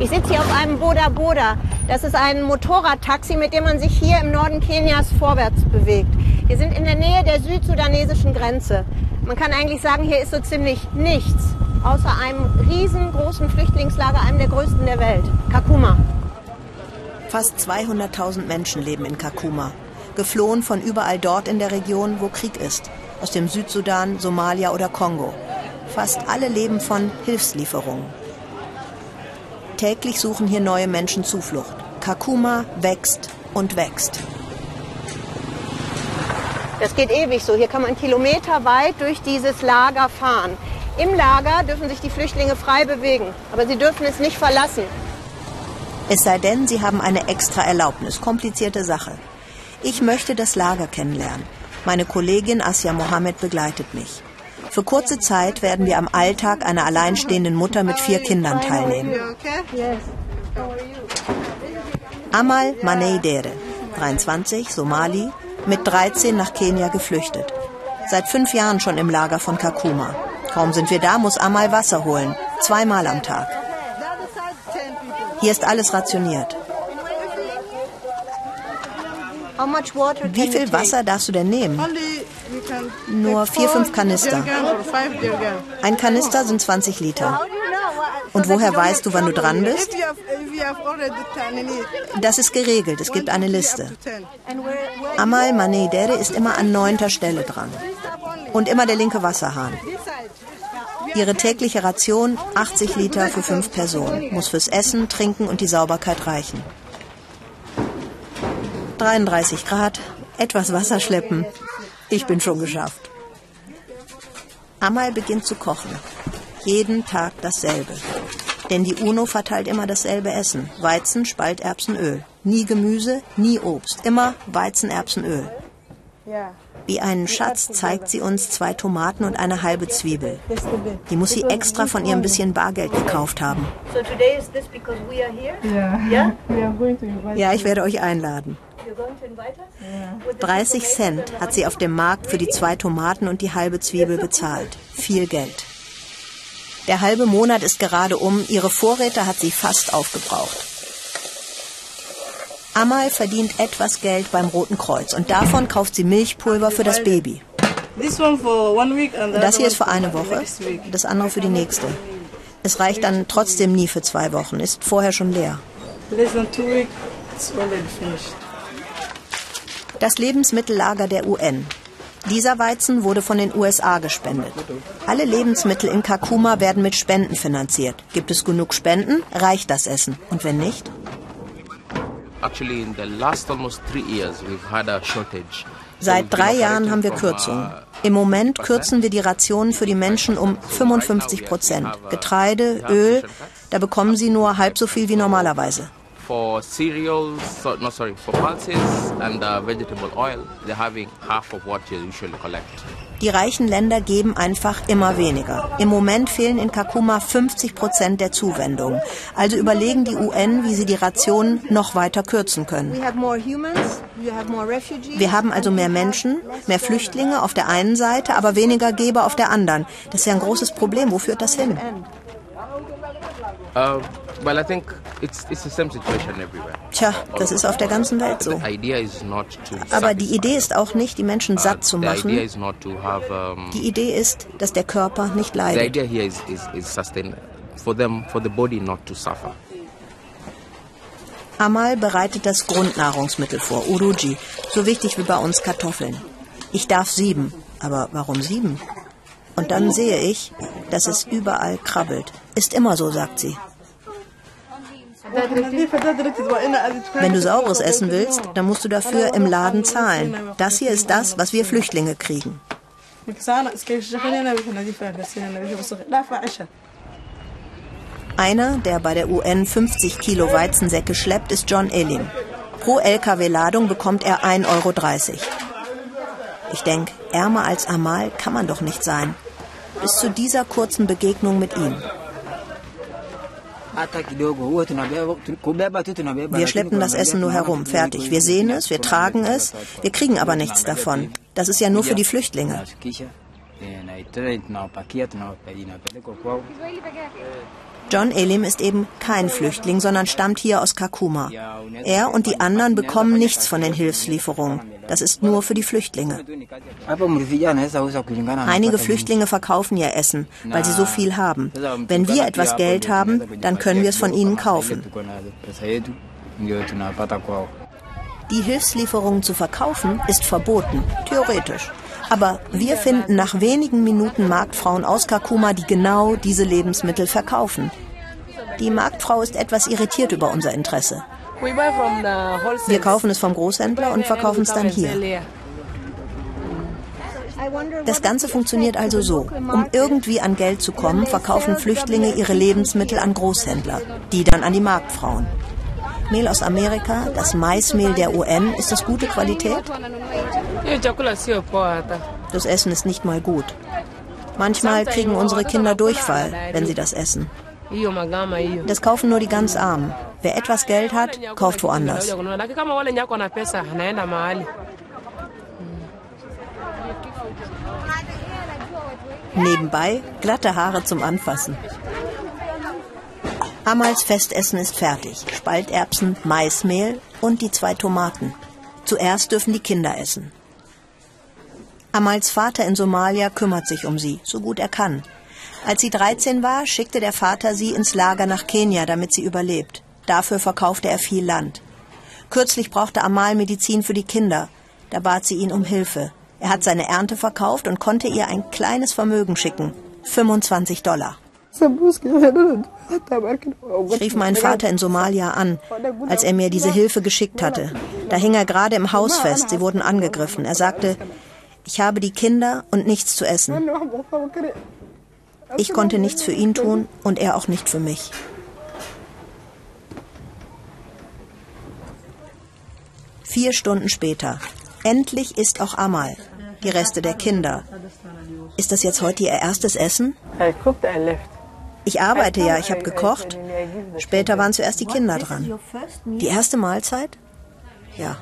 Ich sitze hier auf einem Boda Boda. Das ist ein Motorradtaxi, mit dem man sich hier im Norden Kenias vorwärts bewegt. Wir sind in der Nähe der südsudanesischen Grenze. Man kann eigentlich sagen, hier ist so ziemlich nichts, außer einem riesengroßen Flüchtlingslager, einem der größten der Welt, Kakuma. Fast 200.000 Menschen leben in Kakuma, geflohen von überall dort in der Region, wo Krieg ist, aus dem Südsudan, Somalia oder Kongo. Fast alle leben von Hilfslieferungen. Täglich suchen hier neue Menschen Zuflucht. Kakuma wächst und wächst. Das geht ewig so. Hier kann man kilometerweit durch dieses Lager fahren. Im Lager dürfen sich die Flüchtlinge frei bewegen, aber sie dürfen es nicht verlassen. Es sei denn, sie haben eine extra Erlaubnis. Komplizierte Sache. Ich möchte das Lager kennenlernen. Meine Kollegin Asya Mohammed begleitet mich. Für kurze Zeit werden wir am Alltag einer alleinstehenden Mutter mit vier Kindern teilnehmen. Amal Maneidere, 23, Somali, mit 13 nach Kenia geflüchtet. Seit fünf Jahren schon im Lager von Kakuma. Kaum sind wir da, muss Amal Wasser holen, zweimal am Tag. Hier ist alles rationiert. Wie viel Wasser darfst du denn nehmen? Nur vier, fünf Kanister. Ein Kanister sind 20 Liter. Und woher weißt du, wann du dran bist? Das ist geregelt. Es gibt eine Liste. Amal Manedere ist immer an neunter Stelle dran. Und immer der linke Wasserhahn. Ihre tägliche Ration 80 Liter für fünf Personen. Muss fürs Essen, Trinken und die Sauberkeit reichen. 33 Grad, etwas Wasser schleppen. Ich bin schon geschafft. Amal beginnt zu kochen. Jeden Tag dasselbe. Denn die UNO verteilt immer dasselbe Essen. Weizen, Spalterbsen, Öl. Nie Gemüse, nie Obst. Immer Weizenerbsenöl. Wie einen Schatz zeigt sie uns zwei Tomaten und eine halbe Zwiebel. Die muss sie extra von ihrem bisschen Bargeld gekauft haben. Ja, ich werde euch einladen. 30 Cent hat sie auf dem Markt für die zwei Tomaten und die halbe Zwiebel bezahlt. Viel Geld. Der halbe Monat ist gerade um, ihre Vorräte hat sie fast aufgebraucht. Amal verdient etwas Geld beim Roten Kreuz und davon kauft sie Milchpulver für das Baby. Das hier ist für eine Woche, das andere für die nächste. Es reicht dann trotzdem nie für zwei Wochen, ist vorher schon leer. Das Lebensmittellager der UN. Dieser Weizen wurde von den USA gespendet. Alle Lebensmittel in Kakuma werden mit Spenden finanziert. Gibt es genug Spenden, reicht das Essen. Und wenn nicht? Seit drei Jahren haben wir Kürzungen. Im Moment kürzen wir die Rationen für die Menschen um 55 Prozent. Getreide, Öl, da bekommen sie nur halb so viel wie normalerweise for cereals, so, no sorry, for pulses and uh, vegetable oil, they're having half of what you usually collect. Die reichen Länder geben einfach immer weniger. Im Moment fehlen in Kakuma 50 Prozent der Zuwendungen. Also überlegen die UN, wie sie die Rationen noch weiter kürzen können. Wir haben also mehr Menschen, mehr Flüchtlinge auf der einen Seite, aber weniger Geber auf der anderen. Das ist ja ein großes Problem. Wo führt das hin? Uh, well, I think it's, it's the same situation everywhere. Tja, das ist auf der ganzen Welt so. Aber die Idee ist auch nicht, die Menschen uh, satt zu machen. Die Idee ist, dass der Körper nicht leidet. The idea here is, is, is sustain for them, for the body not to suffer. Amal bereitet das Grundnahrungsmittel vor, Uruji, so wichtig wie bei uns Kartoffeln. Ich darf sieben, aber warum sieben? Und dann sehe ich, dass es überall krabbelt. Ist immer so, sagt sie. Wenn du saures essen willst, dann musst du dafür im Laden zahlen. Das hier ist das, was wir Flüchtlinge kriegen. Einer, der bei der UN 50 Kilo Weizensäcke schleppt, ist John Elling. Pro LKW-Ladung bekommt er 1,30 Euro. Ich denke, ärmer als Amal kann man doch nicht sein. Bis zu dieser kurzen Begegnung mit ihm. Wir schleppen das Essen nur herum, fertig. Wir sehen es, wir tragen es, wir kriegen aber nichts davon. Das ist ja nur für die Flüchtlinge. John Elim ist eben kein Flüchtling, sondern stammt hier aus Kakuma. Er und die anderen bekommen nichts von den Hilfslieferungen. Das ist nur für die Flüchtlinge. Einige Flüchtlinge verkaufen ihr Essen, weil sie so viel haben. Wenn wir etwas Geld haben, dann können wir es von ihnen kaufen. Die Hilfslieferungen zu verkaufen ist verboten, theoretisch. Aber wir finden nach wenigen Minuten Marktfrauen aus Kakuma, die genau diese Lebensmittel verkaufen. Die Marktfrau ist etwas irritiert über unser Interesse. Wir kaufen es vom Großhändler und verkaufen es dann hier. Das Ganze funktioniert also so. Um irgendwie an Geld zu kommen, verkaufen Flüchtlinge ihre Lebensmittel an Großhändler, die dann an die Marktfrauen. Mehl aus Amerika, das Maismehl der UN, ist das gute Qualität? Das Essen ist nicht mal gut. Manchmal kriegen unsere Kinder Durchfall, wenn sie das essen. Das kaufen nur die ganz Armen. Wer etwas Geld hat, kauft woanders. Nebenbei glatte Haare zum Anfassen. Amals Festessen ist fertig. Spalterbsen, Maismehl und die zwei Tomaten. Zuerst dürfen die Kinder essen. Amals Vater in Somalia kümmert sich um sie, so gut er kann. Als sie 13 war, schickte der Vater sie ins Lager nach Kenia, damit sie überlebt. Dafür verkaufte er viel Land. Kürzlich brauchte Amal Medizin für die Kinder. Da bat sie ihn um Hilfe. Er hat seine Ernte verkauft und konnte ihr ein kleines Vermögen schicken. 25 Dollar. Ich rief meinen Vater in Somalia an, als er mir diese Hilfe geschickt hatte. Da hing er gerade im Haus fest. Sie wurden angegriffen. Er sagte, ich habe die Kinder und nichts zu essen. Ich konnte nichts für ihn tun und er auch nicht für mich. Vier Stunden später. Endlich ist auch Amal. Die Reste der Kinder. Ist das jetzt heute ihr erstes Essen? Ich arbeite ja, ich habe gekocht. Später waren zuerst die Kinder dran. Die erste Mahlzeit? Ja.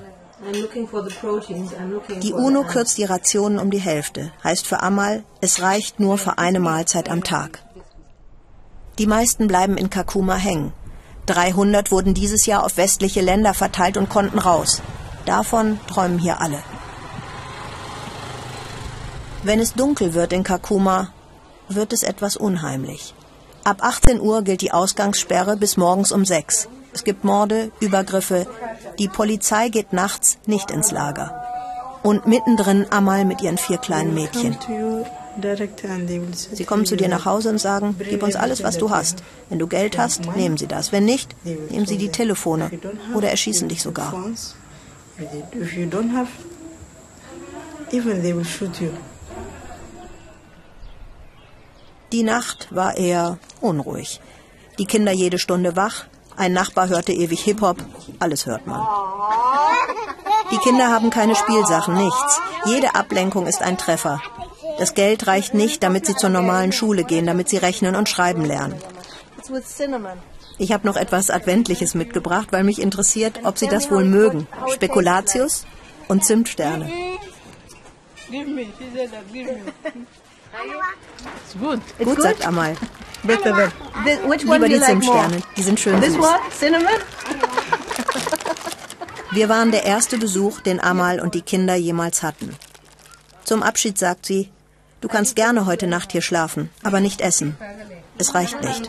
Die UNO kürzt die Rationen um die Hälfte. Heißt für Amal, es reicht nur für eine Mahlzeit am Tag. Die meisten bleiben in Kakuma hängen. 300 wurden dieses Jahr auf westliche Länder verteilt und konnten raus. Davon träumen hier alle. Wenn es dunkel wird in Kakuma, wird es etwas unheimlich. Ab 18 Uhr gilt die Ausgangssperre bis morgens um 6. Es gibt Morde, Übergriffe. Die Polizei geht nachts nicht ins Lager. Und mittendrin Amal mit ihren vier kleinen Mädchen. Sie kommen zu dir nach Hause und sagen, gib uns alles, was du hast. Wenn du Geld hast, nehmen sie das. Wenn nicht, nehmen sie die Telefone oder erschießen dich sogar. Die Nacht war eher unruhig. Die Kinder jede Stunde wach, ein Nachbar hörte ewig Hip-Hop, alles hört man. Die Kinder haben keine Spielsachen, nichts. Jede Ablenkung ist ein Treffer. Das Geld reicht nicht, damit sie zur normalen Schule gehen, damit sie rechnen und schreiben lernen. Ich habe noch etwas Adventliches mitgebracht, weil mich interessiert, ob Sie das wohl mögen. Spekulatius und Zimtsterne. Gut, gut, sagt Amal. Lieber die Zimtsterne, die sind schön süß. Wir waren der erste Besuch, den Amal und die Kinder jemals hatten. Zum Abschied sagt sie, du kannst gerne heute Nacht hier schlafen, aber nicht essen. Es reicht nicht.